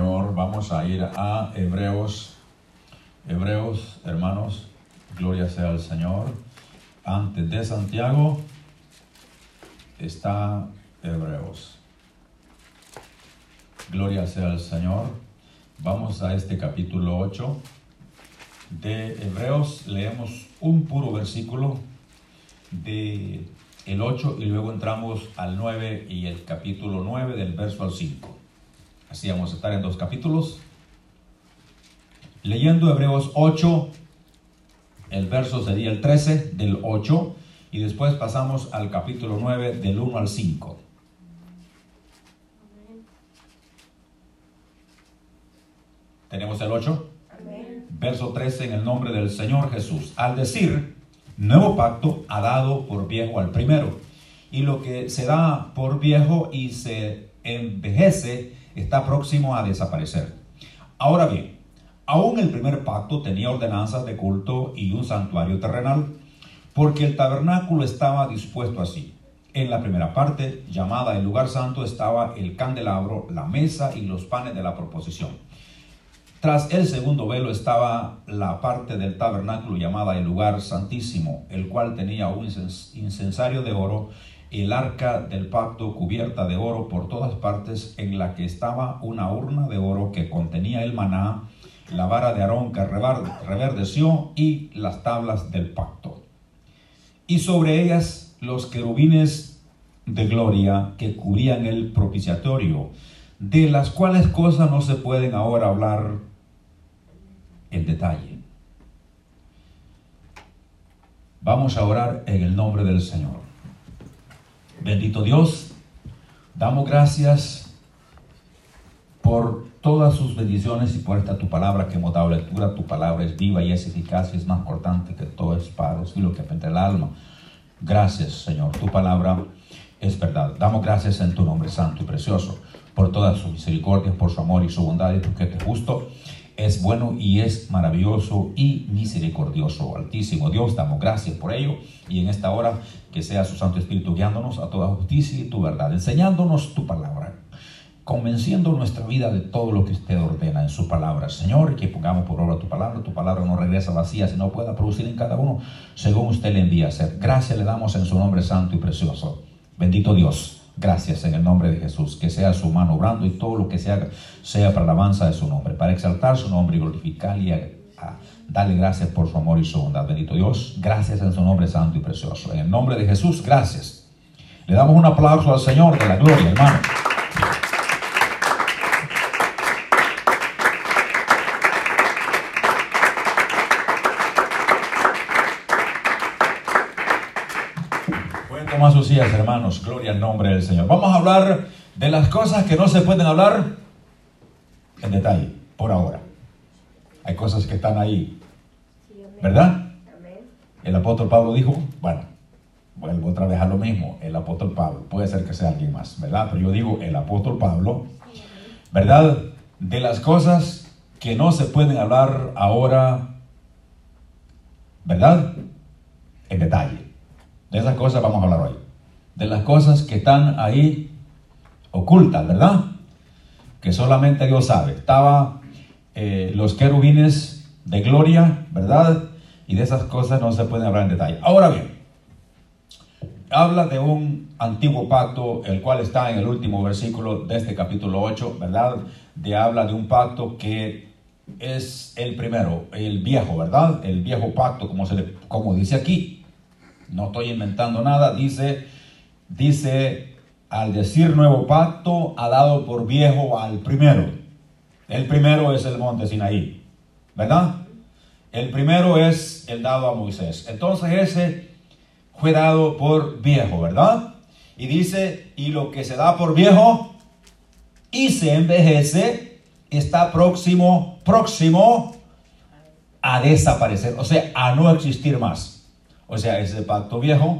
Señor. Vamos a ir a Hebreos. Hebreos, hermanos, gloria sea al Señor. Antes de Santiago está Hebreos. Gloria sea al Señor. Vamos a este capítulo 8 de Hebreos. Leemos un puro versículo de el 8 y luego entramos al 9 y el capítulo 9 del verso al 5. Así vamos a estar en dos capítulos. Leyendo Hebreos 8, el verso sería el 13 del 8 y después pasamos al capítulo 9 del 1 al 5. Tenemos el 8. Verso 13 en el nombre del Señor Jesús. Al decir, nuevo pacto ha dado por viejo al primero. Y lo que se da por viejo y se envejece está próximo a desaparecer. Ahora bien, aún el primer pacto tenía ordenanzas de culto y un santuario terrenal, porque el tabernáculo estaba dispuesto así. En la primera parte, llamada el lugar santo, estaba el candelabro, la mesa y los panes de la proposición. Tras el segundo velo estaba la parte del tabernáculo llamada el lugar santísimo, el cual tenía un incensario de oro el arca del pacto cubierta de oro por todas partes, en la que estaba una urna de oro que contenía el maná, la vara de Aarón que reverdeció y las tablas del pacto. Y sobre ellas los querubines de gloria que cubrían el propiciatorio, de las cuales cosas no se pueden ahora hablar en detalle. Vamos a orar en el nombre del Señor. Bendito Dios, damos gracias por todas sus bendiciones y por esta tu palabra que hemos dado lectura. Tu palabra es viva y es eficaz y es más cortante que todo espada y lo que penetra el alma. Gracias, Señor. Tu palabra es verdad. Damos gracias en tu nombre santo y precioso por toda su misericordia, por su amor y su bondad y porque es justo es bueno y es maravilloso y misericordioso. Altísimo Dios, damos gracias por ello y en esta hora que sea su Santo Espíritu guiándonos a toda justicia y tu verdad, enseñándonos tu palabra, convenciendo nuestra vida de todo lo que usted ordena en su palabra. Señor, que pongamos por obra tu palabra, tu palabra no regresa vacía, sino pueda producir en cada uno según usted le envía a hacer. Gracias le damos en su nombre santo y precioso. Bendito Dios. Gracias en el nombre de Jesús, que sea su mano obrando y todo lo que se haga sea para la alabanza de su nombre, para exaltar su nombre y glorificar y darle gracias por su amor y su bondad. Bendito Dios, gracias en su nombre santo y precioso. En el nombre de Jesús, gracias. Le damos un aplauso al Señor de la gloria, hermano. más sus sillas, hermanos. Gloria al nombre del Señor. Vamos a hablar de las cosas que no se pueden hablar en detalle, por ahora. Cosas que están ahí, ¿verdad? El apóstol Pablo dijo, bueno, vuelvo otra vez a lo mismo, el apóstol Pablo, puede ser que sea alguien más, ¿verdad? Pero yo digo el apóstol Pablo, ¿verdad? De las cosas que no se pueden hablar ahora, ¿verdad? En detalle. De esas cosas vamos a hablar hoy. De las cosas que están ahí ocultas, ¿verdad? Que solamente Dios sabe. Estaba eh, los querubines de gloria, ¿verdad? Y de esas cosas no se pueden hablar en detalle. Ahora bien, habla de un antiguo pacto, el cual está en el último versículo de este capítulo 8, ¿verdad? De habla de un pacto que es el primero, el viejo, ¿verdad? El viejo pacto, como, se como dice aquí, no estoy inventando nada, dice, dice, al decir nuevo pacto, ha dado por viejo al primero. El primero es el monte Sinaí, ¿verdad? El primero es el dado a Moisés. Entonces ese fue dado por viejo, ¿verdad? Y dice, y lo que se da por viejo y se envejece, está próximo, próximo a desaparecer, o sea, a no existir más. O sea, ese pacto viejo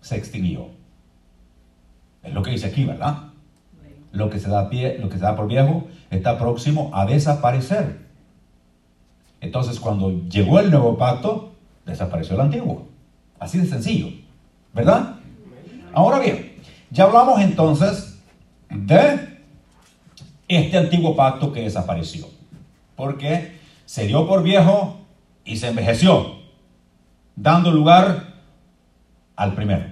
se extinguió. Es lo que dice aquí, ¿verdad? Lo que se da, pie, lo que se da por viejo está próximo a desaparecer. Entonces, cuando llegó el nuevo pacto, desapareció el antiguo. Así de sencillo, ¿verdad? Ahora bien, ya hablamos entonces de este antiguo pacto que desapareció. Porque se dio por viejo y se envejeció, dando lugar al primero.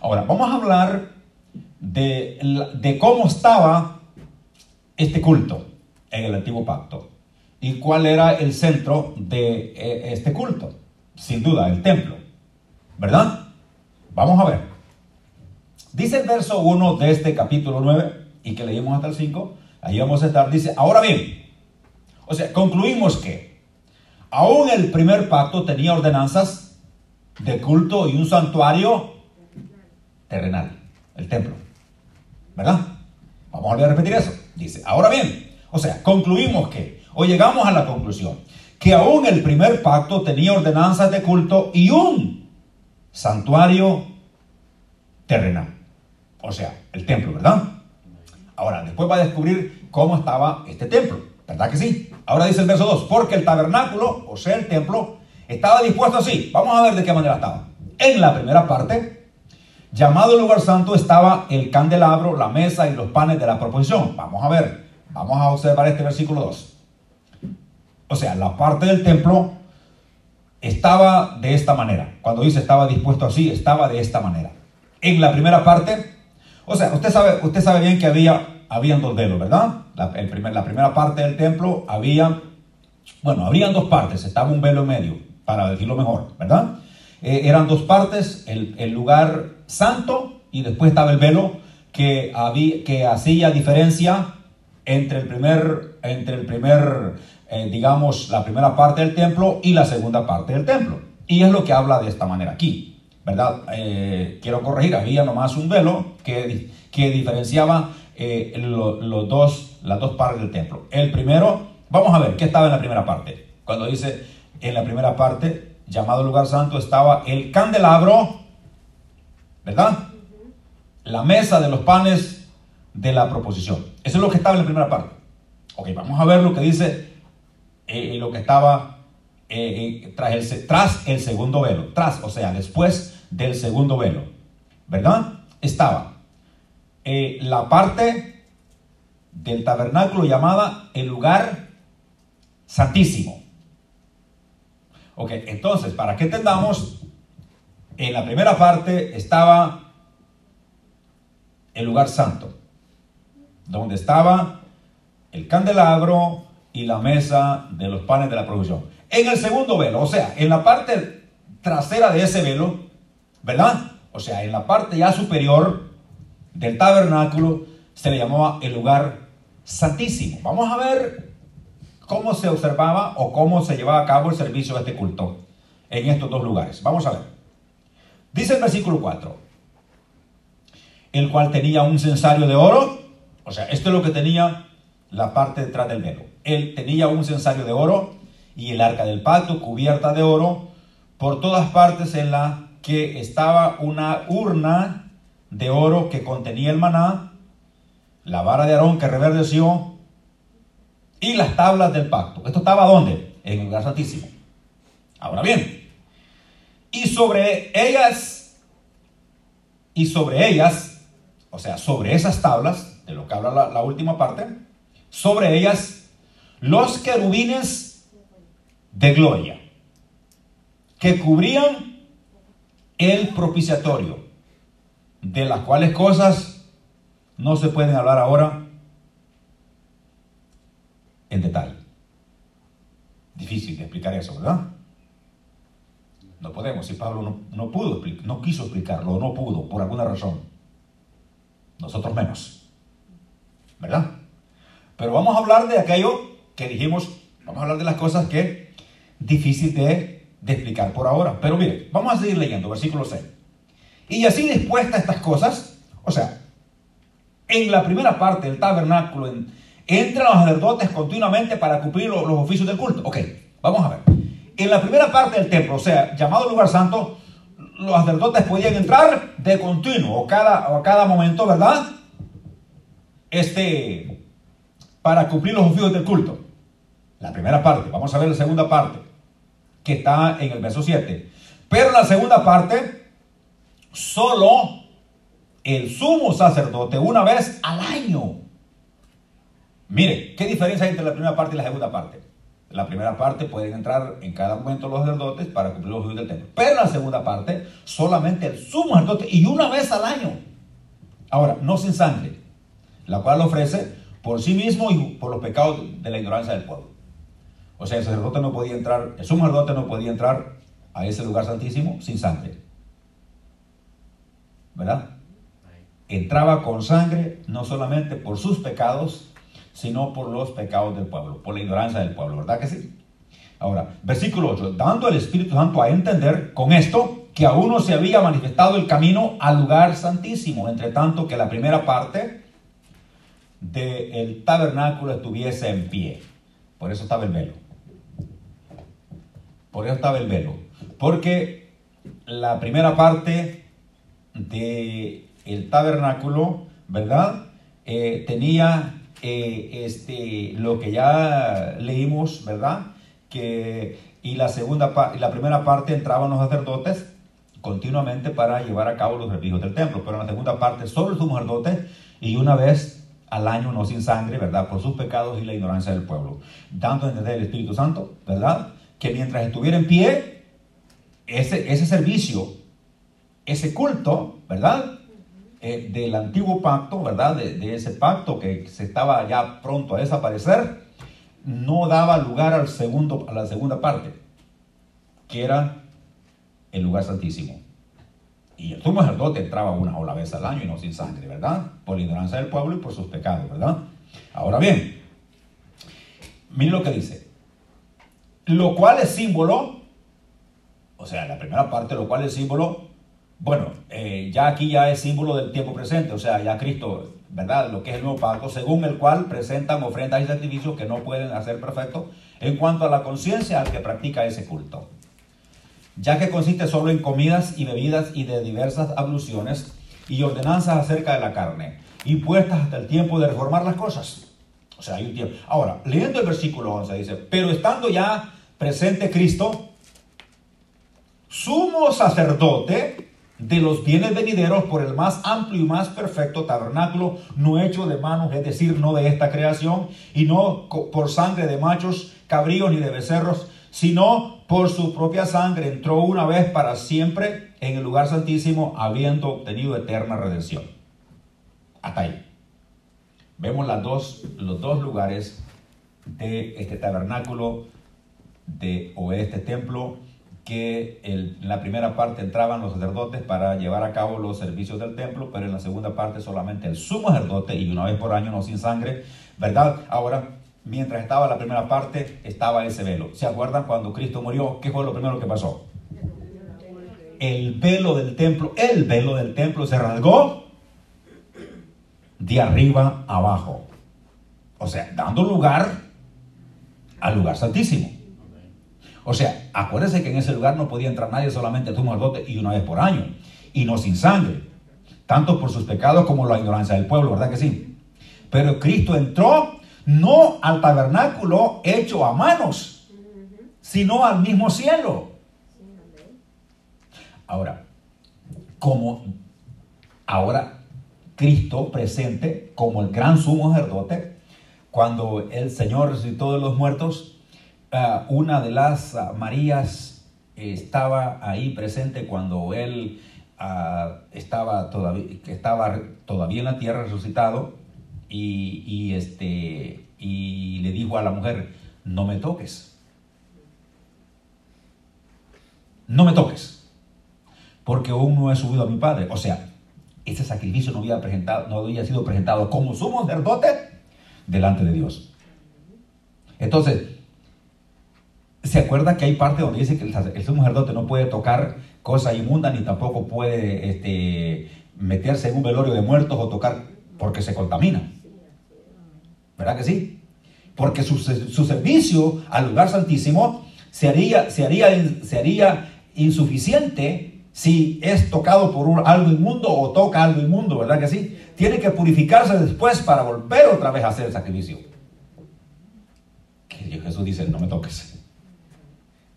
Ahora, vamos a hablar de, de cómo estaba este culto en el antiguo pacto y cuál era el centro de eh, este culto. Sin duda, el templo. ¿Verdad? Vamos a ver. Dice el verso 1 de este capítulo 9 y que leímos hasta el 5. Ahí vamos a estar. Dice, ahora bien, o sea, concluimos que aún el primer pacto tenía ordenanzas de culto y un santuario terrenal, el templo. ¿Verdad? Vamos a volver a repetir eso. Dice, ahora bien, o sea, concluimos que, o llegamos a la conclusión, que aún el primer pacto tenía ordenanzas de culto y un santuario terrenal. O sea, el templo, ¿verdad? Ahora, después va a descubrir cómo estaba este templo. ¿Verdad que sí? Ahora dice el verso 2, porque el tabernáculo, o sea, el templo, estaba dispuesto así. Vamos a ver de qué manera estaba. En la primera parte, llamado lugar santo, estaba el candelabro, la mesa y los panes de la proposición. Vamos a ver, vamos a observar este versículo 2. O sea, la parte del templo estaba de esta manera. Cuando dice estaba dispuesto así, estaba de esta manera. En la primera parte, o sea, usted sabe, usted sabe bien que había habían dos velos, ¿verdad? La, el primer, la primera parte del templo había, bueno, habrían dos partes, estaba un velo en medio, para decirlo mejor, ¿verdad? Eh, eran dos partes, el, el, lugar santo y después estaba el velo que, había, que hacía diferencia entre el primer, entre el primer eh, digamos, la primera parte del templo y la segunda parte del templo. Y es lo que habla de esta manera aquí, ¿verdad? Eh, quiero corregir, había nomás un velo que, que diferenciaba eh, los dos, las dos partes del templo. El primero, vamos a ver, ¿qué estaba en la primera parte? Cuando dice en la primera parte, llamado lugar santo, estaba el candelabro, ¿verdad? La mesa de los panes de la proposición. Eso es lo que estaba en la primera parte. Ok, vamos a ver lo que dice eh, lo que estaba eh, tras, el, tras el segundo velo. Tras, o sea, después del segundo velo. ¿Verdad? Estaba eh, la parte del tabernáculo llamada el lugar santísimo. Ok, entonces, para que entendamos, en la primera parte estaba el lugar santo, donde estaba el candelabro y la mesa de los panes de la provisión. En el segundo velo, o sea, en la parte trasera de ese velo, ¿verdad? O sea, en la parte ya superior del tabernáculo se le llamaba el lugar santísimo. Vamos a ver cómo se observaba o cómo se llevaba a cabo el servicio de este culto en estos dos lugares. Vamos a ver. Dice el versículo 4, el cual tenía un censario de oro, o sea, esto es lo que tenía la parte detrás del velo. Él tenía un censario de oro y el arca del pacto cubierta de oro por todas partes en la que estaba una urna de oro que contenía el maná, la vara de Aarón que reverdeció y las tablas del pacto. ¿Esto estaba dónde? En el lugar santísimo. Ahora bien, y sobre ellas, y sobre ellas, o sea, sobre esas tablas, de lo que habla la, la última parte, sobre ellas los querubines de gloria, que cubrían el propiciatorio de las cuales cosas no se pueden hablar ahora en detalle. Difícil de explicar eso, ¿verdad? No podemos, si Pablo no, no pudo, no quiso explicarlo, no pudo, por alguna razón. Nosotros menos. ¿Verdad? Pero vamos a hablar de aquello que dijimos, vamos a hablar de las cosas que difícil de, explicar por ahora. Pero mire, vamos a seguir leyendo, versículo 6. Y así dispuestas estas cosas, o sea, en la primera parte del tabernáculo entran los sacerdotes continuamente para cumplir los, oficios del culto. Ok, vamos a ver. En la primera parte del templo, o sea, llamado lugar santo, los sacerdotes podían entrar de continuo o cada, o cada momento, ¿verdad? Este, para cumplir los oficios del culto. La primera parte, vamos a ver la segunda parte, que está en el verso 7. Pero la segunda parte, solo el sumo sacerdote una vez al año Mire, ¿qué diferencia hay entre la primera parte y la segunda parte? La primera parte pueden entrar en cada momento los sacerdotes para cumplir los judíos del templo. Pero la segunda parte, solamente el sumo sacerdote y una vez al año. Ahora, no sin sangre, la cual ofrece por sí mismo y por los pecados de la ignorancia del pueblo. O sea, el sacerdote no podía entrar, el sumo sacerdote no podía entrar a ese lugar santísimo sin sangre. ¿Verdad? Entraba con sangre no solamente por sus pecados, sino por los pecados del pueblo, por la ignorancia del pueblo, ¿verdad que sí? Ahora, versículo 8, dando el Espíritu Santo a entender con esto que aún no se había manifestado el camino al lugar santísimo, entre tanto que la primera parte del tabernáculo estuviese en pie. Por eso estaba el velo. Por eso estaba el velo. Porque la primera parte del el tabernáculo, ¿verdad? Eh, tenía eh, este, lo que ya leímos, ¿verdad? Que, y la segunda la primera parte entraban los sacerdotes continuamente para llevar a cabo los servicios del templo, pero en la segunda parte solo el sumo sacerdote y una vez al año, no sin sangre, ¿verdad? Por sus pecados y la ignorancia del pueblo. Dando a entender el Espíritu Santo, ¿verdad? Que mientras estuviera en pie, ese, ese servicio, ese culto, ¿verdad? Eh, del antiguo pacto, ¿verdad? De, ese pacto que se estaba ya pronto a desaparecer, no daba lugar al segundo, a la segunda parte, que era el lugar santísimo. Y el sumo sacerdote entraba una sola vez al año y no sin sangre, ¿verdad? Por la ignorancia del pueblo y por sus pecados, ¿verdad? Ahora bien, miren lo que dice. Lo cual es símbolo, o sea, la primera parte, lo cual es símbolo bueno, eh, ya aquí ya es símbolo del tiempo presente, o sea, ya Cristo, ¿verdad? Lo que es el nuevo pacto, según el cual presentan ofrendas y sacrificios que no pueden hacer perfecto en cuanto a la conciencia al que practica ese culto. Ya que consiste solo en comidas y bebidas y de diversas abluciones y ordenanzas acerca de la carne, impuestas hasta el tiempo de reformar las cosas. O sea, hay un tiempo. Ahora, leyendo el versículo 11 dice, pero estando ya presente Cristo, sumo sacerdote, de los bienes venideros por el más amplio y más perfecto tabernáculo, no hecho de manos, es decir, no de esta creación, y no por sangre de machos, cabríos ni de becerros, sino por su propia sangre entró una vez para siempre en el lugar santísimo, habiendo obtenido eterna redención. Hasta ahí. Vemos las dos, los dos lugares de este tabernáculo de, o este templo que en la primera parte entraban los sacerdotes para llevar a cabo los servicios del templo, pero en la segunda parte solamente el sumo sacerdote y una vez por año no sin sangre, ¿verdad? Ahora, mientras estaba la primera parte, estaba ese velo. ¿Se acuerdan cuando Cristo murió? ¿Qué fue lo primero que pasó? El velo del templo, el velo del templo se rasgó de arriba abajo. O sea, dando lugar al lugar santísimo. O sea, acuérdense que en ese lugar no podía entrar nadie, solamente tú sacerdote y una vez por año, y no sin sangre, tanto por sus pecados como la ignorancia del pueblo, ¿verdad que sí? Pero Cristo entró no al tabernáculo hecho a manos, sino al mismo cielo. Ahora, como ahora Cristo presente como el gran sumo sacerdote, cuando el Señor resucitó de los muertos, Ah, una de las ah, Marías estaba ahí presente cuando él ah, estaba, todavía, estaba todavía en la tierra resucitado y, este, y le dijo a la mujer, no me toques. No me toques, porque aún no he subido a mi padre. O sea, ese sacrificio no había, presentado, no había sido presentado como sumo sacerdote delante de Dios. Entonces, ¿Se acuerda que hay parte donde dice que el, sacerdote no puede tocar cosas inmundas ni tampoco puede este, meterse en un velorio de muertos o tocar porque se contamina? ¿Verdad que sí? Porque su, servicio al lugar santísimo se haría, insuficiente si es tocado por algo inmundo o toca algo inmundo, ¿verdad que sí? Tiene que purificarse después para volver otra vez a hacer el sacrificio. Jesús dice, no me toques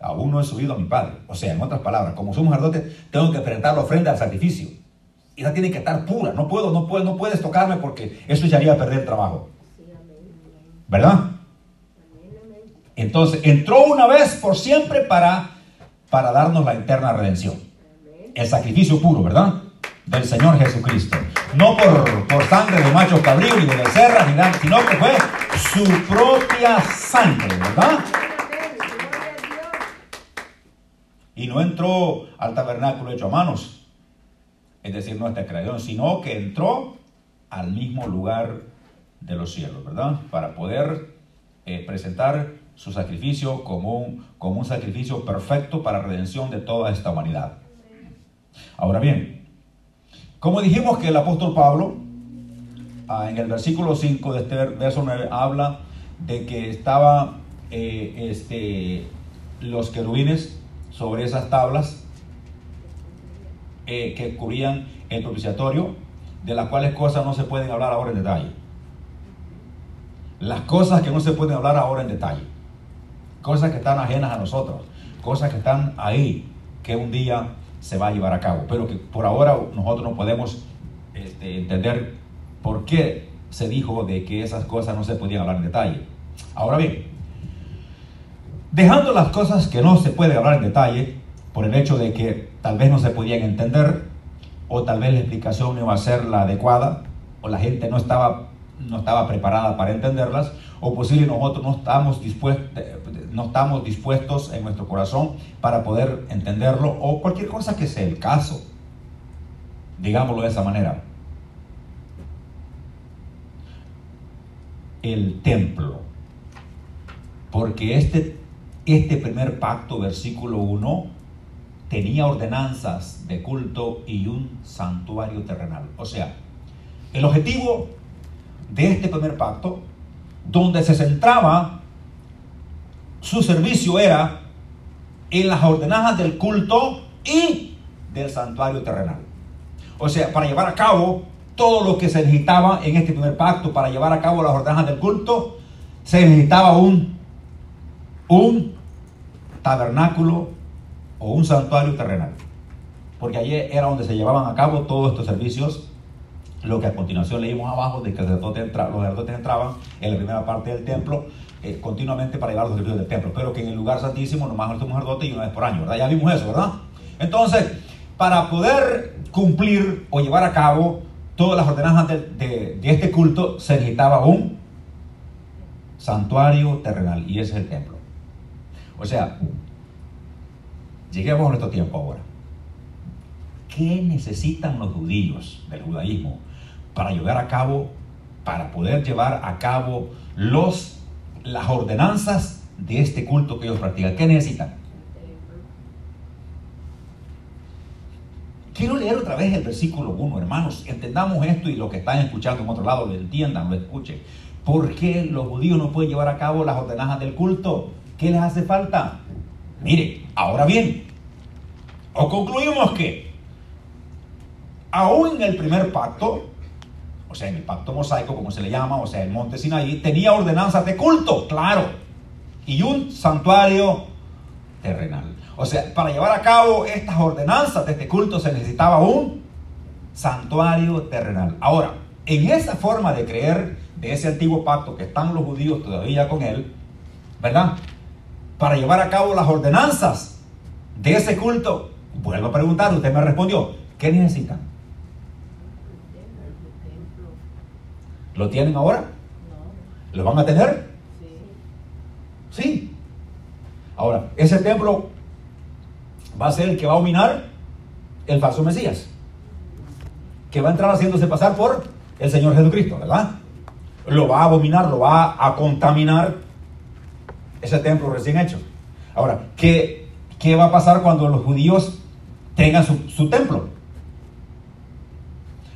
aún no he subido a mi Padre. O sea, en otras palabras, como somos sacerdote, tengo que presentar la ofrenda al sacrificio. Y esa tiene que estar pura. No puedo, no puedo, no puedes tocarme porque eso ya haría perder el trabajo. ¿Verdad? Entonces, entró una vez por siempre para, para darnos la eterna redención. El sacrificio puro, ¿verdad? Del Señor Jesucristo. No por, sangre de macho cabrío ni de becerra, ni nada, sino que fue su propia sangre, ¿verdad? Y no entró al tabernáculo hecho a manos, es decir, nuestra creación, sino que entró al mismo lugar de los cielos, ¿verdad? Para poder eh, presentar su sacrificio como un, como un sacrificio perfecto para redención de toda esta humanidad. Ahora bien, como dijimos que el apóstol Pablo, ah, en el versículo 5 de este verso 9, habla de que estaba eh, este, los querubines sobre esas tablas eh, que cubrían el propiciatorio, de las cuales cosas no se pueden hablar ahora en detalle. Las cosas que no se pueden hablar ahora en detalle. Cosas que están ajenas a nosotros. Cosas que están ahí, que un día se va a llevar a cabo. Pero que por ahora nosotros no podemos este, entender por qué se dijo de que esas cosas no se podían hablar en detalle. Ahora bien, Dejando las cosas que no se puede hablar en detalle, por el hecho de que tal vez no se podían entender, o tal vez la explicación no iba a ser la adecuada, o la gente no estaba, no estaba preparada para entenderlas, o posible nosotros no estamos, dispuestos, no estamos dispuestos en nuestro corazón para poder entenderlo, o cualquier cosa que sea el caso. Digámoslo de esa manera. El templo. Porque este este primer pacto, versículo 1, tenía ordenanzas de culto y un santuario terrenal. O sea, el objetivo de este primer pacto, donde se centraba su servicio era en las ordenanzas del culto y del santuario terrenal. O sea, para llevar a cabo todo lo que se necesitaba en este primer pacto, para llevar a cabo las ordenanzas del culto, se necesitaba un, un tabernáculo o un santuario terrenal. Porque allí era donde se llevaban a cabo todos estos servicios, lo que a continuación leímos abajo, de que los sacerdotes entraban en la primera parte del templo eh, continuamente para llevar los servicios del templo, pero que en el lugar santísimo nomás el sacerdote y una vez por año, ¿verdad? Ya vimos eso, ¿verdad? Entonces, para poder cumplir o llevar a cabo todas las ordenanzas de, de este culto, se necesitaba un santuario terrenal, y ese es el templo. O sea, lleguemos a nuestro tiempo ahora. ¿Qué necesitan los judíos del judaísmo para llevar a cabo, para poder llevar a cabo los, las ordenanzas de este culto que ellos practican? ¿Qué necesitan? Quiero leer otra vez el versículo 1, hermanos. Entendamos esto y los que están escuchando en otro lado lo entiendan, lo escuchen. ¿Por qué los judíos no pueden llevar a cabo las ordenanzas del culto? ¿Qué les hace falta? Mire, ahora bien, o concluimos que aún en el primer pacto, o sea, en el pacto mosaico, como se le llama, o sea, el monte Sinaí, tenía ordenanzas de culto, claro, y un santuario terrenal. O sea, para llevar a cabo estas ordenanzas de este culto se necesitaba un santuario terrenal. Ahora, en esa forma de creer de ese antiguo pacto que están los judíos todavía con él, ¿verdad? Para llevar a cabo las ordenanzas de ese culto. Vuelvo a preguntar, usted me respondió, ¿qué necesitan? ¿Lo tienen ahora? ¿Lo van a tener? Sí. Ahora, ese templo va a ser el que va a dominar el falso Mesías, que va a entrar haciéndose pasar por el Señor Jesucristo, ¿verdad? Lo va a abominar, lo va a contaminar ese templo recién hecho. Ahora, ¿qué, qué va a pasar cuando los judíos tengan su, su templo?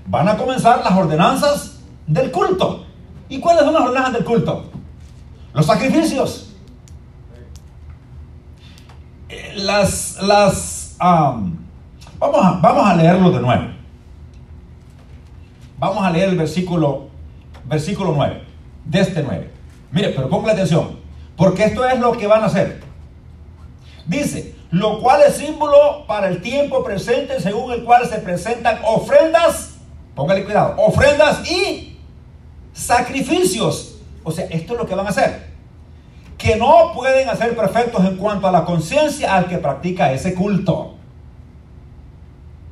Van a comenzar las ordenanzas del culto. ¿Y cuáles son las ordenanzas del culto? Los sacrificios. Las, las, vamos, a, vamos a leerlo de nuevo. Vamos a leer el versículo, versículo 9, de este 9. Mire, pero ponga atención. Porque esto es lo que van a hacer. Dice, lo cual es símbolo para el tiempo presente según el cual se presentan ofrendas, póngale cuidado, ofrendas y sacrificios O sea, esto es lo que van a hacer. Que no pueden hacer perfectos en cuanto a la conciencia al que practica ese culto.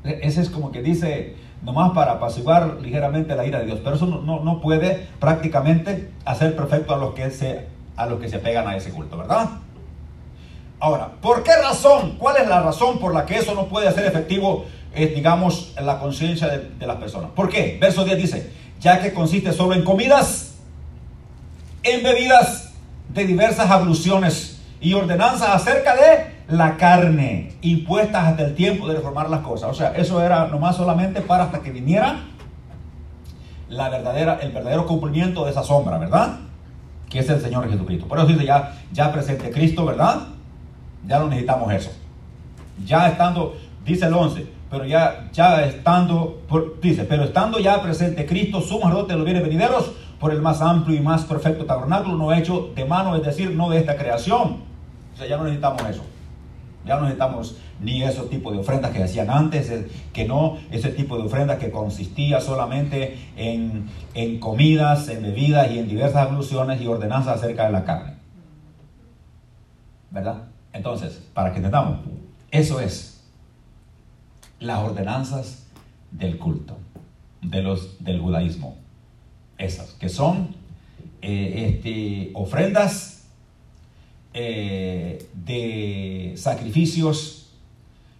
E-, ese es como que dice, nomás para apaciguar ligeramente la ira de Dios. Pero eso no, no, puede prácticamente hacer perfecto a los, que se, a los que se pegan a ese culto, ¿verdad? Ahora, ¿por qué razón? ¿Cuál es la razón por la que eso no puede hacer efectivo, eh, digamos, la conciencia de, de las personas? ¿Por qué? Verso 10 dice, ya que consiste solo en comidas, en bebidas de diversas abluciones y ordenanzas acerca de la carne, impuestas hasta el tiempo de reformar las cosas. O sea, eso era nomás solamente para hasta que viniera la verdadera, el verdadero cumplimiento de esa sombra, ¿verdad? Que es el Señor Jesucristo. Por eso dice ya, ya presente Cristo, ¿verdad? Ya no necesitamos eso. Ya estando, dice el 11, pero ya, ya estando, dice, pero estando ya presente Cristo, sumo de los bienes venideros, por el más amplio y más perfecto tabernáculo, no hecho de mano, es decir, no de esta creación. O sea, ya no necesitamos eso. Ya no necesitamos ni ese tipo de ofrendas que hacían antes, que no, ese tipo de ofrendas que consistía solamente en, en comidas, en bebidas y en diversas alusiones y ordenanzas acerca de la carne. ¿Verdad? Entonces, para que entendamos, eso es las ordenanzas del culto, de los, del judaísmo. Esas, que son eh, este, ofrendas eh, de sacrificios,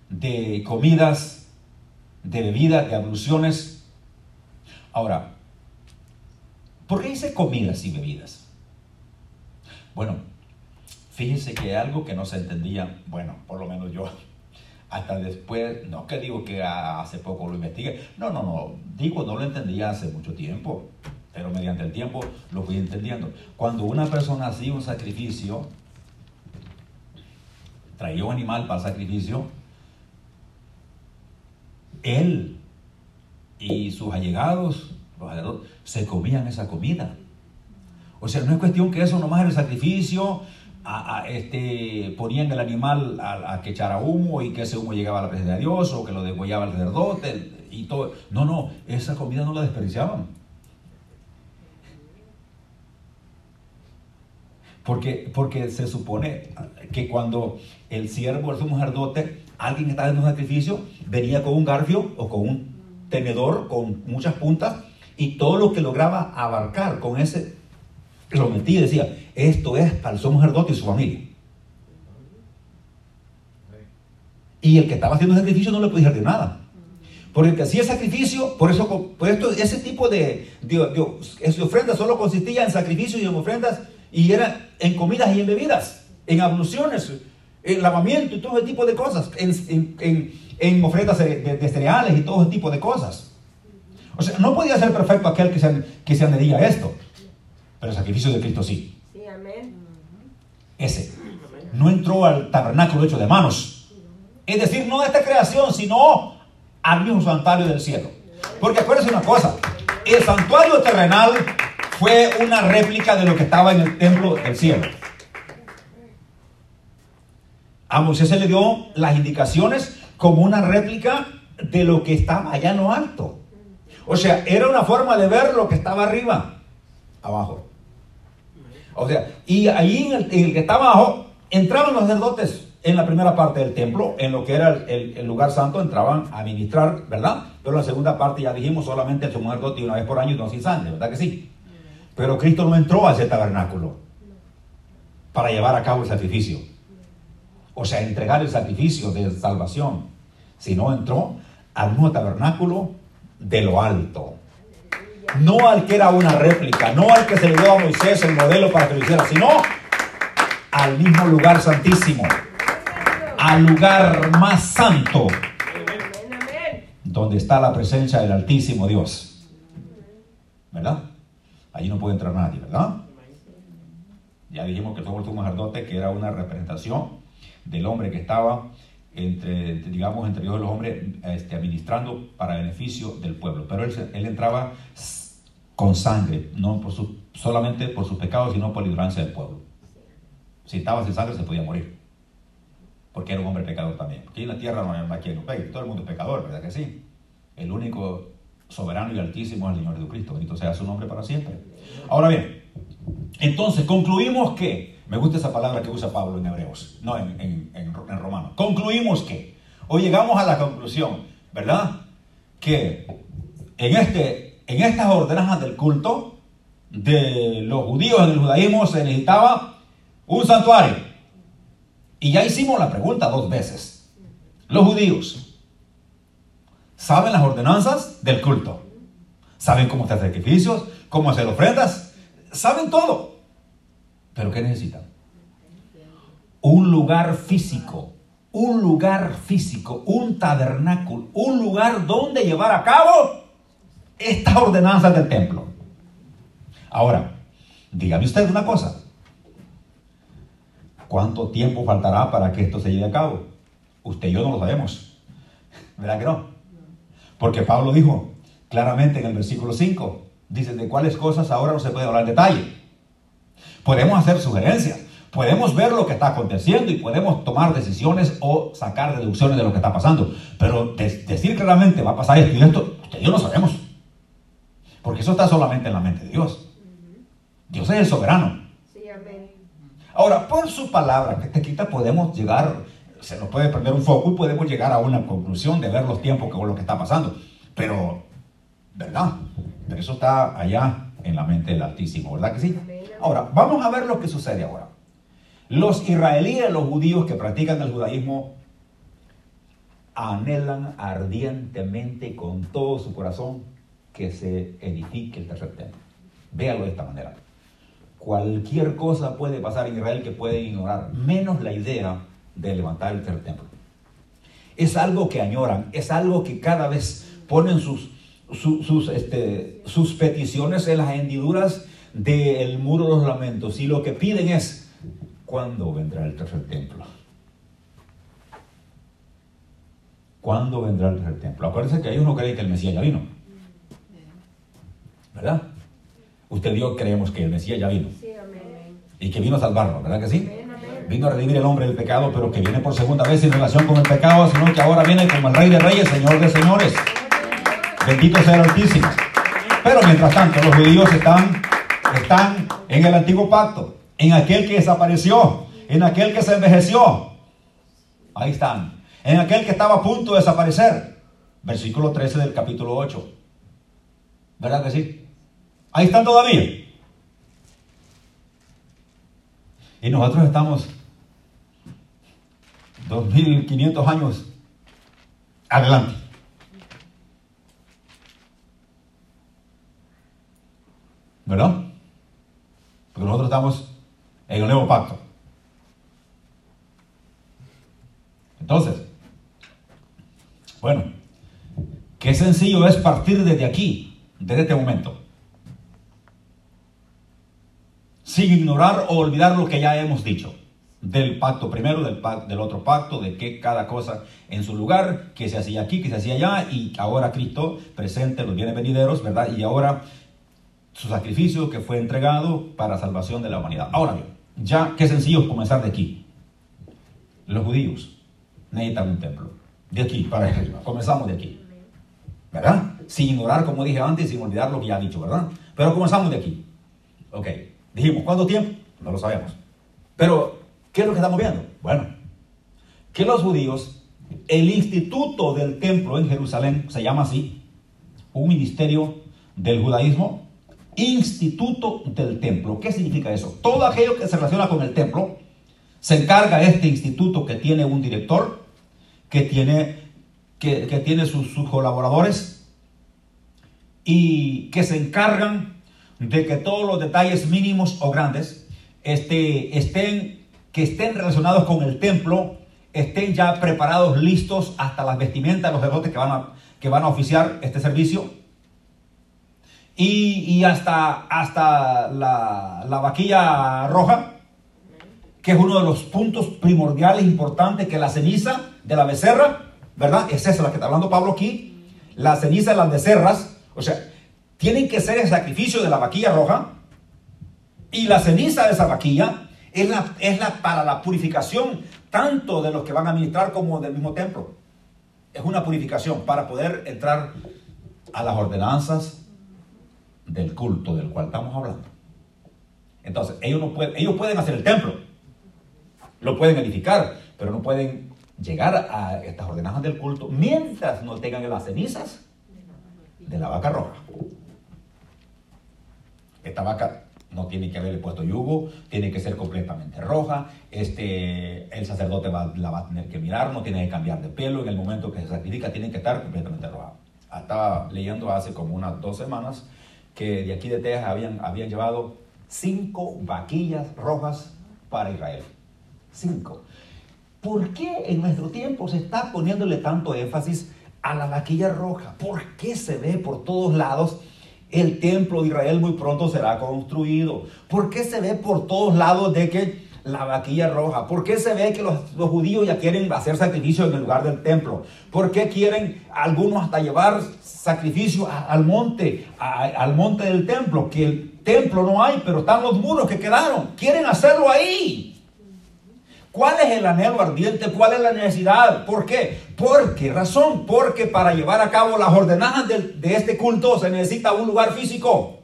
de comidas, de bebidas, de abluciones. Ahora, ¿por qué dice comidas y bebidas? Bueno, fíjense que algo que no se entendía, bueno, por lo menos yo, hasta después, no que digo que hace poco lo investigué, no, no, no, digo no lo entendía hace mucho tiempo, pero mediante el tiempo lo fui entendiendo. Cuando una persona hacía un sacrificio, traía un animal para sacrificio, él y sus allegados, los se comían esa comida. O sea, no es cuestión que eso nomás era el sacrificio, a, este, ponían el animal a, que echara humo y que ese humo llegaba a la presencia de Dios o que lo degollaba el sacerdote y todo. No, no, esa comida no la desperdiciaban. Porque, porque se supone que cuando el siervo, el sumo sacerdote, alguien que estaba en un sacrificio, venía con un garfio o con un tenedor con muchas puntas y todo lo que lograba abarcar con ese, lo y decía, esto es para el sumo y su familia. Y el que estaba haciendo el sacrificio no le podía de nada. Porque el que hacía sacrificio, por eso, por esto, ese tipo de, de, de ofrendas solo consistía en sacrificios y en ofrendas y era en comidas y en bebidas, en abluciones, en lavamiento y todo ese tipo de cosas, en, ofrendas de, cereales y todo ese tipo de cosas. O sea, no podía ser perfecto aquel que se, que se a esto, pero el sacrificio de Cristo sí. Sí, amén. Ese. No entró al tabernáculo hecho de manos. Es decir, no de esta creación, sino al mismo santuario del cielo. Porque acuérdense una cosa, el santuario terrenal fue una réplica de lo que estaba en el templo del cielo. A Moisés se le dio las indicaciones como una réplica de lo que estaba allá en lo alto. O sea, era una forma de ver lo que estaba arriba, abajo. O sea, y ahí en el, que estaba abajo entraban los sacerdotes en la primera parte del templo, en lo que era el, lugar santo, entraban a ministrar, ¿verdad? Pero la segunda parte ya dijimos solamente el sumo sacerdote una vez por año y no sin sangre, ¿verdad que sí? Pero Cristo no entró a ese tabernáculo para llevar a cabo el sacrificio. O sea, entregar el sacrificio de salvación. Sino entró al nuevo tabernáculo de lo alto. No al que era una réplica, no al que se le dio a Moisés el modelo para que lo hiciera, sino al mismo lugar santísimo, al lugar más santo, donde está la presencia del Altísimo Dios. ¿Verdad? Allí no puede entrar nadie, ¿verdad? Ya dijimos que somos un sacerdote que era una representación del hombre que estaba entre, digamos, entre Dios y los hombres, este, administrando para beneficio del pueblo. Pero él, entraba con sangre, no por su, solamente por sus pecados, sino por la ignorancia del pueblo. Si estaba sin sangre, se podía morir. Porque era un hombre pecador también. Aquí en la tierra no hay quien lo todo el mundo es pecador, ¿verdad que sí? El único soberano y altísimo es el Señor Jesucristo. Bendito sea su nombre para siempre. Ahora bien, Entonces, concluimos que, me gusta esa palabra que usa Pablo en Hebreos, no en, en, en, Romanos, concluimos que, o llegamos a la conclusión, ¿verdad? Que en, este, en estas ordenanzas del culto de los judíos en el judaísmo se necesitaba un santuario. Y ya hicimos la pregunta dos veces. Los judíos saben las ordenanzas del culto. Saben cómo hacer sacrificios, cómo hacer ofrendas. Saben todo. Pero ¿qué necesitan? Un lugar físico. Un lugar físico. Un tabernáculo. Un lugar donde llevar a cabo estas ordenanzas del templo. Ahora, dígame usted una cosa. ¿Cuánto tiempo faltará para que esto se lleve a cabo? Usted y yo no lo sabemos. ¿Verdad que no? Porque Pablo dijo claramente en el versículo 5, dice, de cuáles cosas ahora no se puede hablar en detalle. Podemos hacer sugerencias, podemos ver lo que está aconteciendo y podemos tomar decisiones o sacar deducciones de lo que está pasando. Pero decir claramente va a pasar esto y esto, usted y yo no sabemos. Porque eso está solamente en la mente de Dios. Dios es el soberano. Ahora, por su palabra que te quita, podemos llegar, se nos puede perder un foco y podemos llegar a una conclusión de ver los tiempos que lo que está pasando. Pero, ¿verdad? Pero eso está allá en la mente del Altísimo, ¿verdad que sí? Ahora, vamos a ver lo que sucede ahora. Los israelíes, los judíos que practican el judaísmo, anhelan ardientemente con todo su corazón que se edifique el tercer templo. Véalo de esta manera. Cualquier cosa puede pasar en Israel que puede ignorar, menos la idea de levantar el tercer templo. Es algo que añoran, es algo que cada vez ponen sus, sus, este, sus peticiones en las hendiduras del muro de los lamentos y lo que piden es, ¿cuándo vendrá el tercer templo? ¿Cuándo vendrá el tercer templo? Acuérdense que ellos no creen que el Mesías ya vino. ¿Verdad? Usted y yo creemos que el Mesías ya vino. Y que vino a salvarnos, ¿verdad que sí? Vino a redimir el hombre del pecado, pero que viene por segunda vez en relación con el pecado, sino que ahora viene como el Rey de Reyes, Señor de Señores. Bendito sea el Altísimo. Pero mientras tanto, los judíos están, están en el antiguo pacto, en aquel que desapareció, en aquel que se envejeció. Ahí están. En aquel que estaba a punto de desaparecer. Versículo 13 del capítulo 8. ¿Verdad que sí? Ahí están todavía. Y nosotros estamos 2500 años adelante. ¿Verdad? Porque nosotros estamos en el nuevo pacto. Entonces, bueno, qué sencillo es partir desde aquí, desde este momento. Sin ignorar o olvidar lo que ya hemos dicho. Del pacto primero, del, otro pacto, de que cada cosa en su lugar, que se hacía aquí, que se hacía allá, y ahora Cristo presente los bienes venideros, ¿verdad? Y ahora su sacrificio que fue entregado para salvación de la humanidad. Ahora bien, ya qué sencillo comenzar de aquí. Los judíos necesitan un templo. De aquí para arriba. Comenzamos de aquí. ¿Verdad? Sin ignorar, como dije antes, sin olvidar lo que ya he dicho, ¿verdad? Pero comenzamos de aquí. Ok. Dijimos, ¿cuánto tiempo? No lo sabemos. Pero, ¿qué es lo que estamos viendo? Bueno, que los judíos, el instituto del templo en Jerusalén, se llama así, un ministerio del judaísmo, instituto del templo. ¿Qué significa eso? Todo aquello que se relaciona con el templo, se encarga este instituto que tiene un director, que tiene, que, tiene sus, sus colaboradores y que se encargan de que todos los detalles mínimos o grandes este, estén, que estén relacionados con el templo, estén ya preparados, listos hasta las vestimentas, los devotos que van a, que van a oficiar este servicio. Y, hasta, hasta la, la vaquilla roja, que es uno de los puntos primordiales importantes, que la ceniza de la becerra, ¿verdad? Es esa la que está hablando Pablo aquí. La ceniza de las becerras, o sea, tienen que ser el sacrificio de la vaquilla roja y la ceniza de esa vaquilla es la, es la para la purificación tanto de los que van a ministrar como del mismo templo. Es una purificación para poder entrar a las ordenanzas del culto del cual estamos hablando. Entonces, ellos, no pueden, ellos pueden hacer el templo, lo pueden edificar, pero no pueden llegar a estas ordenanzas del culto mientras no tengan las cenizas de la vaca roja. Esta vaca no tiene que haberle puesto yugo, tiene que ser completamente roja, este, el sacerdote la va a tener que mirar, no tiene que cambiar de pelo, en el momento que se sacrifica tiene que estar completamente roja. Estaba leyendo hace como unas dos semanas que de aquí de Texas habían, habían llevado cinco vaquillas rojas para Israel. Cinco. ¿Por qué en nuestro tiempo se está poniéndole tanto énfasis a la vaquilla roja? ¿Por qué se ve por todos lados? El templo de Israel muy pronto será construido. ¿Por qué se ve por todos lados de que la vaquilla roja? ¿Por qué se ve que los, judíos ya quieren hacer sacrificio en el lugar del templo? ¿Por qué quieren algunos hasta llevar sacrificio al monte, al monte del templo? Que el templo no hay, pero están los muros que quedaron. Quieren hacerlo ahí. ¿Cuál es el anhelo ardiente? ¿Cuál es la necesidad? ¿Por qué? ¿Por qué razón? Porque para llevar a cabo las ordenanzas de, este culto se necesita un lugar físico.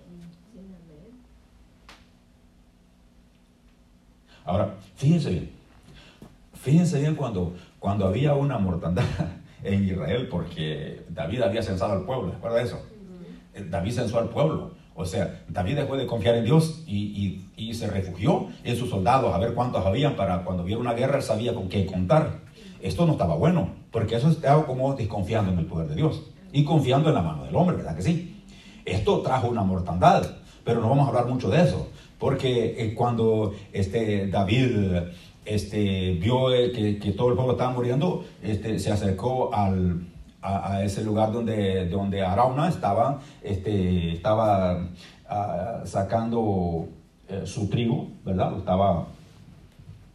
Ahora, fíjense bien. Fíjense bien cuando, cuando había una mortandad en Israel, porque David había censado al pueblo, ¿recuerda eso? David censó al pueblo. O sea, David dejó de confiar en Dios y, se refugió en sus soldados a ver cuántos habían para cuando hubiera una guerra sabía con qué contar. Esto no estaba bueno, porque eso estaba como desconfiando en el poder de Dios y confiando en la mano del hombre, ¿verdad que sí? Esto trajo una mortandad, pero no vamos a hablar mucho de eso, porque eh, cuando este, David este, vio eh, que, que, todo el pueblo estaba muriendo, este, se acercó al, a, ese lugar donde, donde Arauna estaba, este, estaba ah, sacando eh, su trigo, ¿verdad? Lo estaba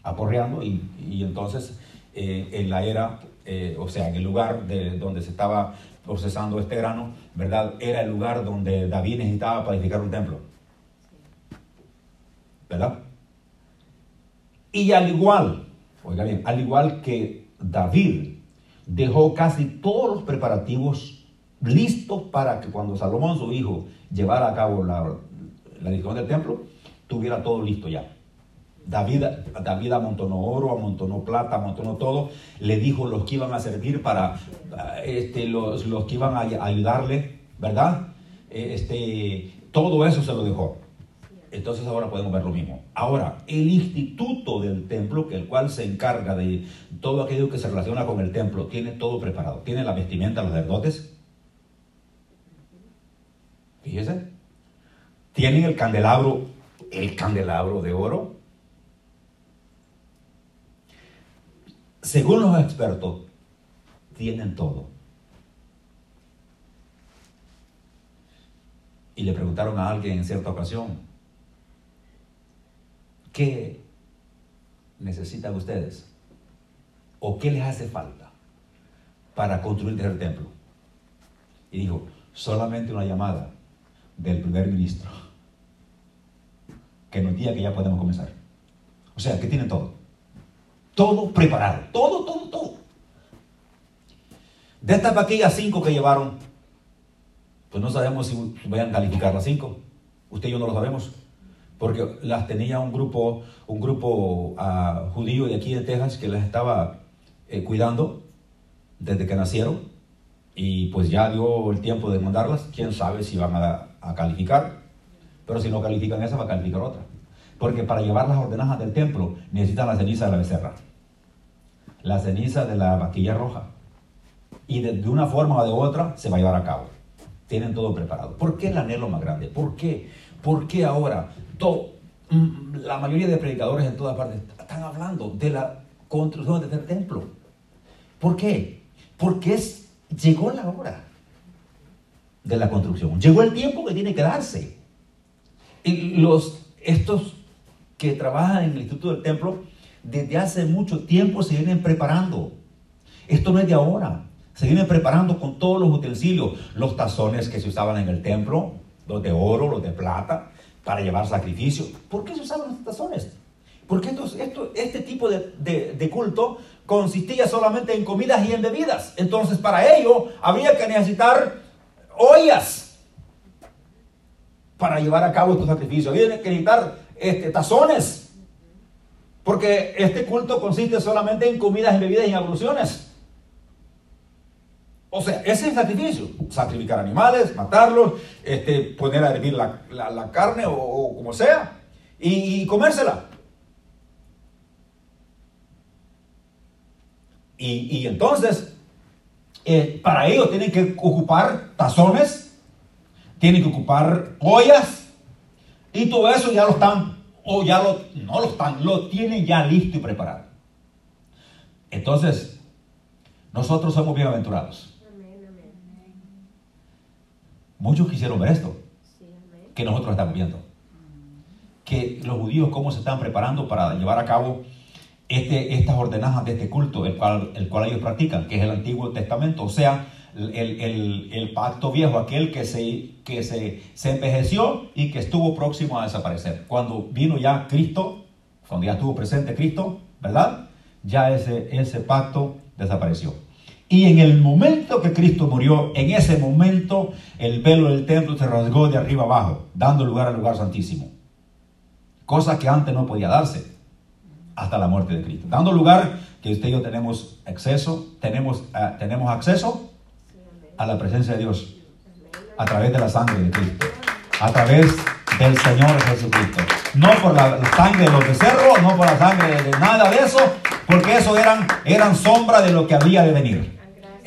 aporreando y, y entonces eh, en la era, eh, o sea, en el lugar de donde se estaba procesando este grano, ¿verdad? Era el lugar donde David necesitaba para edificar un templo. ¿Verdad? Y al igual, oiga bien, al igual que David dejó casi todos los preparativos listos para que cuando Salomón, su hijo, llevara a cabo la, la edificación del templo, tuviera todo listo ya. David, David amontonó oro, amontonó plata, amontonó todo. Le dijo los que iban a servir para, este, los, los que iban a ayudarle, ¿verdad? Este, todo eso se lo dejó. Entonces ahora podemos ver lo mismo. Ahora, el instituto del templo, que el cual se encarga de todo aquello que se relaciona con el templo, tiene todo preparado. Tiene la vestimenta, los sacerdotes. Fíjese. Tienen el candelabro, el candelabro de oro. Según los expertos, tienen todo. Y le preguntaron a alguien en cierta ocasión, ¿Qué necesitan ustedes? ¿O qué les hace falta para construir el templo? Y dijo, solamente una llamada del primer ministro que nos diga que ya podemos comenzar. O sea, que tienen todo. Todo preparado. Todo, todo, todo. De estas vaquillas cinco que llevaron, pues no sabemos si vayan a calificar las cinco. Usted y yo no lo sabemos porque las tenía un grupo, un grupo uh, judío de aquí de Texas que las estaba eh, cuidando desde que nacieron y pues ya dio el tiempo de mandarlas, quién sabe si van a, calificar, pero si no califican esa va a calificar otra, porque para llevar las ordenanzas del templo necesitan la ceniza de la becerra, la ceniza de la vaquilla roja y de, de una forma o de otra se va a llevar a cabo. Tienen todo preparado. ¿Por qué el anhelo más grande? ¿Por qué? ¿Por qué ahora? Mm, la mayoría de predicadores en todas partes están hablando de la construcción de este templo. ¿Por qué? Porque es, llegó la hora de la construcción. Llegó el tiempo que tiene que darse. Y los, estos que trabajan en el Instituto del Templo, desde hace mucho tiempo se vienen preparando. Esto no es de ahora. Se vienen preparando con todos los utensilios, los tazones que se usaban en el templo, los de oro, los de plata, para llevar sacrificio. ¿Por qué se usaban los tazones? Porque esto, este tipo de, culto consistía solamente en comidas y en bebidas. Entonces, para ello, había que necesitar ollas para llevar a cabo estos sacrificios. Había que necesitar este, tazones. Porque este culto consiste solamente en comidas y bebidas y evoluciones. O sea, ese es el sacrificio. Sacrificar animales, matarlos, este, poner a hervir la, carne o, como sea y, comérsela. Y, entonces, eh, para ello tienen que ocupar tazones, tienen que ocupar ollas y todo eso ya lo están, o ya lo, no lo están, lo tienen ya listo y preparado. Entonces, nosotros somos bienaventurados. Muchos quisieron ver esto, que nosotros estamos viendo. Que los judíos cómo se están preparando para llevar a cabo este, estas ordenanzas de este culto, el cual, el cual ellos practican, que es el Antiguo Testamento, o sea, el, pacto viejo, aquel que, se, que se, se, envejeció y que estuvo próximo a desaparecer. Cuando vino ya Cristo, cuando ya estuvo presente Cristo, ¿verdad? Ya ese, ese pacto desapareció. Y en el momento que Cristo murió, en ese momento el velo del templo se rasgó de arriba abajo, dando lugar al lugar santísimo. Cosa que antes no podía darse hasta la muerte de Cristo. Dando lugar que usted y yo tenemos acceso, tenemos, uh, tenemos acceso a la presencia de Dios a través de la sangre de Cristo, a través del Señor Jesucristo. No por la, sangre de los becerros, no por la sangre de, nada de eso, porque eso eran, eran sombra de lo que había de venir.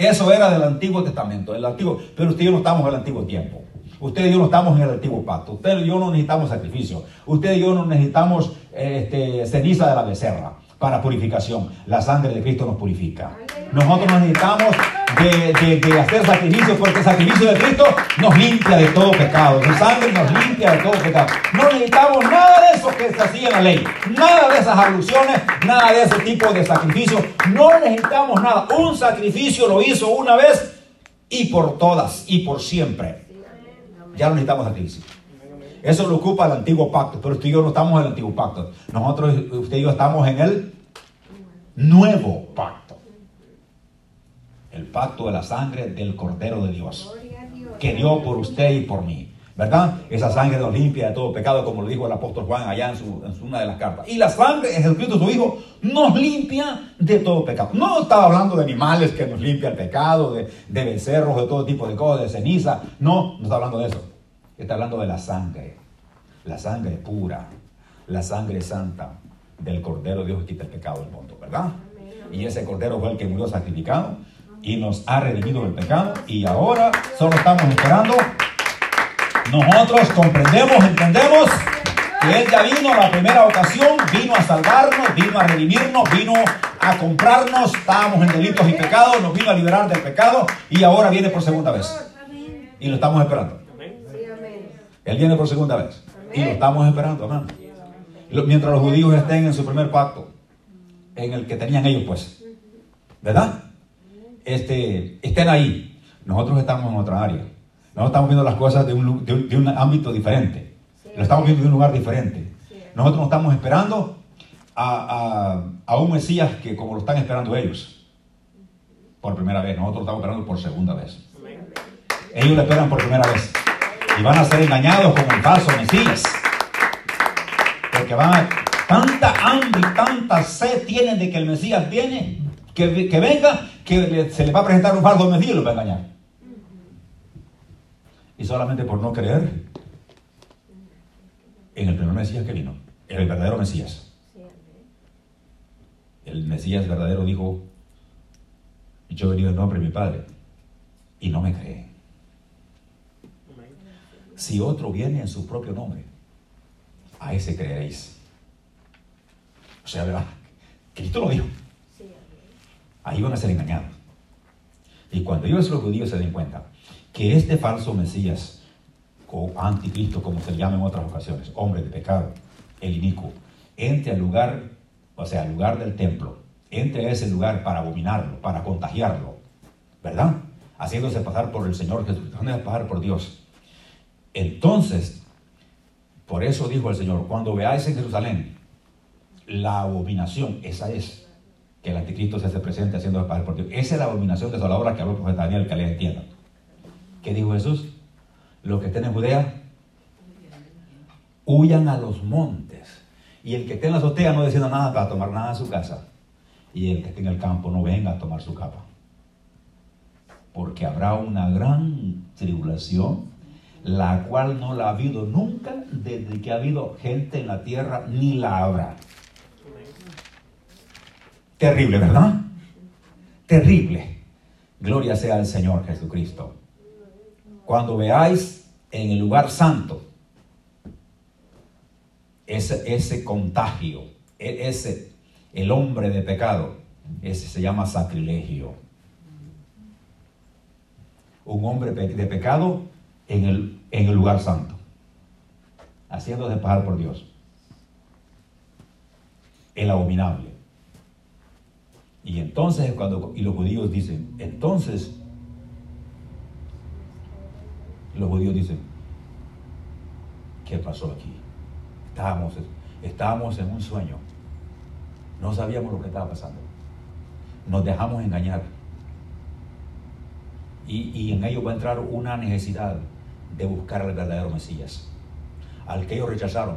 Eso era del Antiguo Testamento, del Antiguo, pero usted y yo no estamos en el Antiguo Tiempo. Usted y yo no estamos en el Antiguo Pacto. Usted y yo no necesitamos sacrificio. Usted y yo no necesitamos este, ceniza de la becerra para purificación. La sangre de Cristo nos purifica. Nosotros necesitamos de, hacer sacrificios porque el sacrificio de Cristo nos limpia de todo pecado. Su sangre nos limpia de todo pecado. No necesitamos nada de eso que se hacía en la ley. Nada de esas alusiones, nada de ese tipo de sacrificios. No necesitamos nada. Un sacrificio lo hizo una vez y por todas y por siempre. Ya no necesitamos sacrificio. Eso lo ocupa el antiguo pacto, pero usted y yo no estamos en el antiguo pacto. Nosotros, usted y yo estamos en el nuevo pacto. El pacto de la sangre del Cordero de Dios, que dio por usted y por mí. ¿Verdad? Esa sangre nos limpia de todo pecado, como lo dijo el apóstol Juan allá en, su, una de las cartas. Y la sangre de Jesucristo, su Hijo, nos limpia de todo pecado. No estaba hablando de animales que nos limpia el pecado, de, de becerros, de todo tipo de cosas, de ceniza. No, no está hablando de eso. Está hablando de la sangre. La sangre pura, la sangre santa del Cordero de Dios que quita el pecado del mundo, ¿verdad? Y ese Cordero fue el que murió sacrificado y nos ha redimido del pecado. Y ahora solo estamos esperando. Nosotros comprendemos, entendemos que Él ya vino la primera ocasión, vino a salvarnos, vino a redimirnos, vino a comprarnos, estábamos en delitos y pecados, nos vino a liberar del pecado y ahora viene por segunda vez. Y lo estamos esperando. Él viene por segunda vez. Y lo estamos esperando, hermano. Mientras los judíos estén en su primer pacto, en el que tenían ellos, pues. ¿Verdad? Este, estén ahí. Nosotros estamos en otra área. Nosotros estamos viendo las cosas de un, de un, ámbito diferente. Lo estamos viendo de un lugar diferente. Nosotros no estamos esperando a, a, a, un Mesías que como lo están esperando ellos. Por primera vez. Nosotros lo estamos esperando por segunda vez. Ellos lo esperan por primera vez y van a ser engañados como el falso Mesías. Porque van a, tanta hambre y tanta sed tienen de que el Mesías viene, que, que venga, que se les va a presentar un falso Mesías y los va a engañar. Y solamente por no creer en el primer Mesías que vino, el verdadero Mesías. El Mesías verdadero dijo, yo he venido en nombre de mi Padre, y no me creen si otro viene en su propio nombre, a ese creeréis. O sea, ¿verdad? Cristo lo dijo. Ahí van a ser engañados. Y cuando ellos los judíos se den cuenta que este falso Mesías, o anticristo, como se le llama en otras ocasiones, hombre de pecado, el inicuo, entre al lugar, o sea, al lugar del templo, entre a ese lugar para abominarlo, para contagiarlo, ¿verdad? Haciéndose pasar por el Señor Jesús, haciéndose pasar por Dios. Entonces, por eso dijo el Señor, cuando veáis en Jerusalén la abominación, esa es que el anticristo se hace presente haciendo el Padre por Dios. Esa es la abominación desoladora que habló el profeta Daniel, que le entienda. ¿Qué dijo Jesús? Los que estén en Judea, huyan a los montes. Y el que esté en la azotea no decida nada para tomar nada a su casa. Y el que esté en el campo no venga a tomar su capa. Porque habrá una gran tribulación, la cual no la ha habido nunca desde que ha habido gente en la tierra, ni la habrá. Terrible, ¿verdad? Terrible. Gloria sea al Señor Jesucristo. Cuando veáis en el lugar santo ese, ese contagio, e, ese, el hombre de pecado, ese se llama sacrilegio. Un hombre de pecado en el, en el lugar santo, haciendo de pagar por Dios. El abominable. Y entonces cuando y los judíos dicen, entonces los judíos dicen, ¿qué pasó aquí? Estábamos, estábamos en un sueño. No sabíamos lo que estaba pasando. Nos dejamos engañar. Y, y en ello va a entrar una necesidad de buscar al verdadero Mesías, al que ellos rechazaron,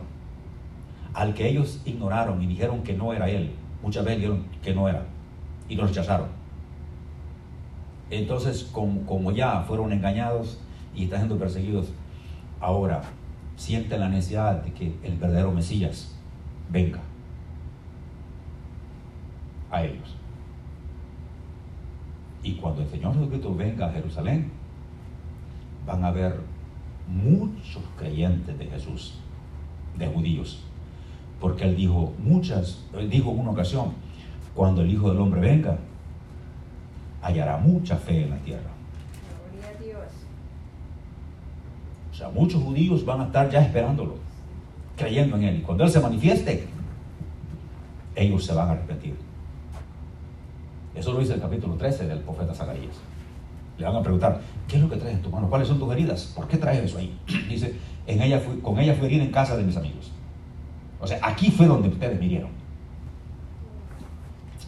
al que ellos ignoraron y dijeron que no era él. Muchas veces dijeron que no era y lo rechazaron. Entonces, como, como ya fueron engañados y están siendo perseguidos, ahora sienten la necesidad de que el verdadero Mesías venga a ellos. Y cuando el Señor Jesucristo venga a Jerusalén, van a haber muchos creyentes de Jesús, de judíos. Porque él dijo muchas, él dijo en una ocasión, cuando el Hijo del Hombre venga, hallará mucha fe en la tierra. O sea, muchos judíos van a estar ya esperándolo, creyendo en Él. Y cuando Él se manifieste, ellos se van a arrepentir. Eso lo dice el capítulo 13 del profeta Zacarías. Le van a preguntar, ¿qué es lo que traes en tu mano? ¿Cuáles son tus heridas? ¿Por qué traes eso ahí? Dice, en ella fui, con ella fui herida en casa de mis amigos. O sea, aquí fue donde ustedes vinieron.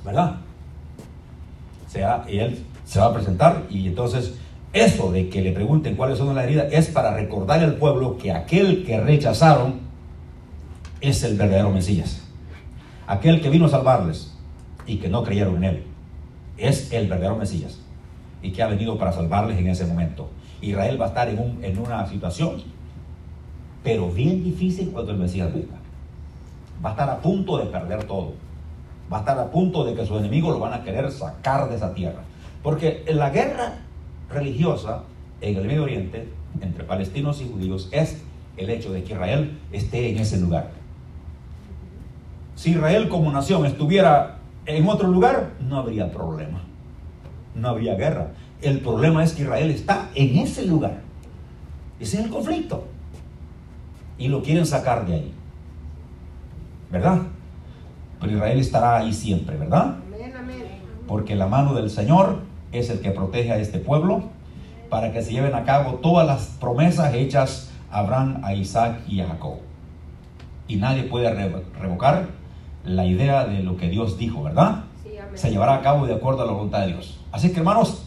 ¿Verdad? O sea, y él se va a presentar y entonces eso de que le pregunten cuáles son las heridas es para recordar al pueblo que aquel que rechazaron es el verdadero Mesías. Aquel que vino a salvarles y que no creyeron en él es el verdadero Mesías y que ha venido para salvarles en ese momento. Israel va a estar en, en una situación, pero bien difícil cuando el Mesías venga. Va a estar a punto de perder todo. Va a estar a punto de que sus enemigos lo van a querer sacar de esa tierra. Porque la guerra religiosa en el Medio Oriente, entre palestinos y judíos, es el hecho de que Israel esté en ese lugar. Si Israel como nación estuviera en otro lugar, no habría problema. No habría guerra. El problema es que Israel está en ese lugar. Ese es el conflicto. Y lo quieren sacar de ahí. ¿Verdad? Pero Israel estará ahí siempre, ¿verdad? Porque la mano del Señor es el que protege a este pueblo para que se lleven a cabo todas las promesas hechas a Abraham, a Isaac y a Jacob. Y nadie puede revocar la idea de lo que Dios dijo, ¿verdad? se llevará a cabo de acuerdo a la voluntad de Dios. Así que hermanos,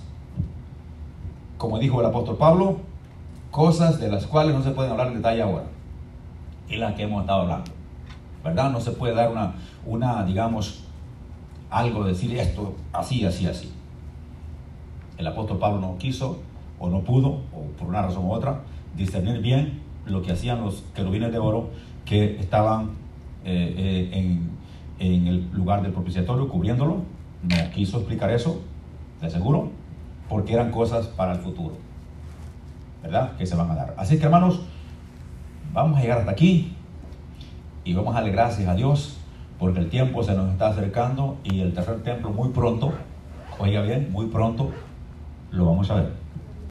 como dijo el apóstol Pablo, cosas de las cuales no se pueden hablar en detalle ahora. Y las que hemos estado hablando. ¿Verdad? No se puede dar una, una digamos, algo, decir esto así, así, así el apóstol Pablo no quiso o no pudo, o por una razón u otra, discernir bien lo que hacían los querubines de oro que estaban eh, eh, en, en, el lugar del propiciatorio cubriéndolo. No quiso explicar eso, de aseguro, porque eran cosas para el futuro, ¿verdad? Que se van a dar. Así que hermanos, vamos a llegar hasta aquí y vamos a darle gracias a Dios porque el tiempo se nos está acercando y el tercer templo muy pronto, oiga bien, muy pronto lo vamos a ver.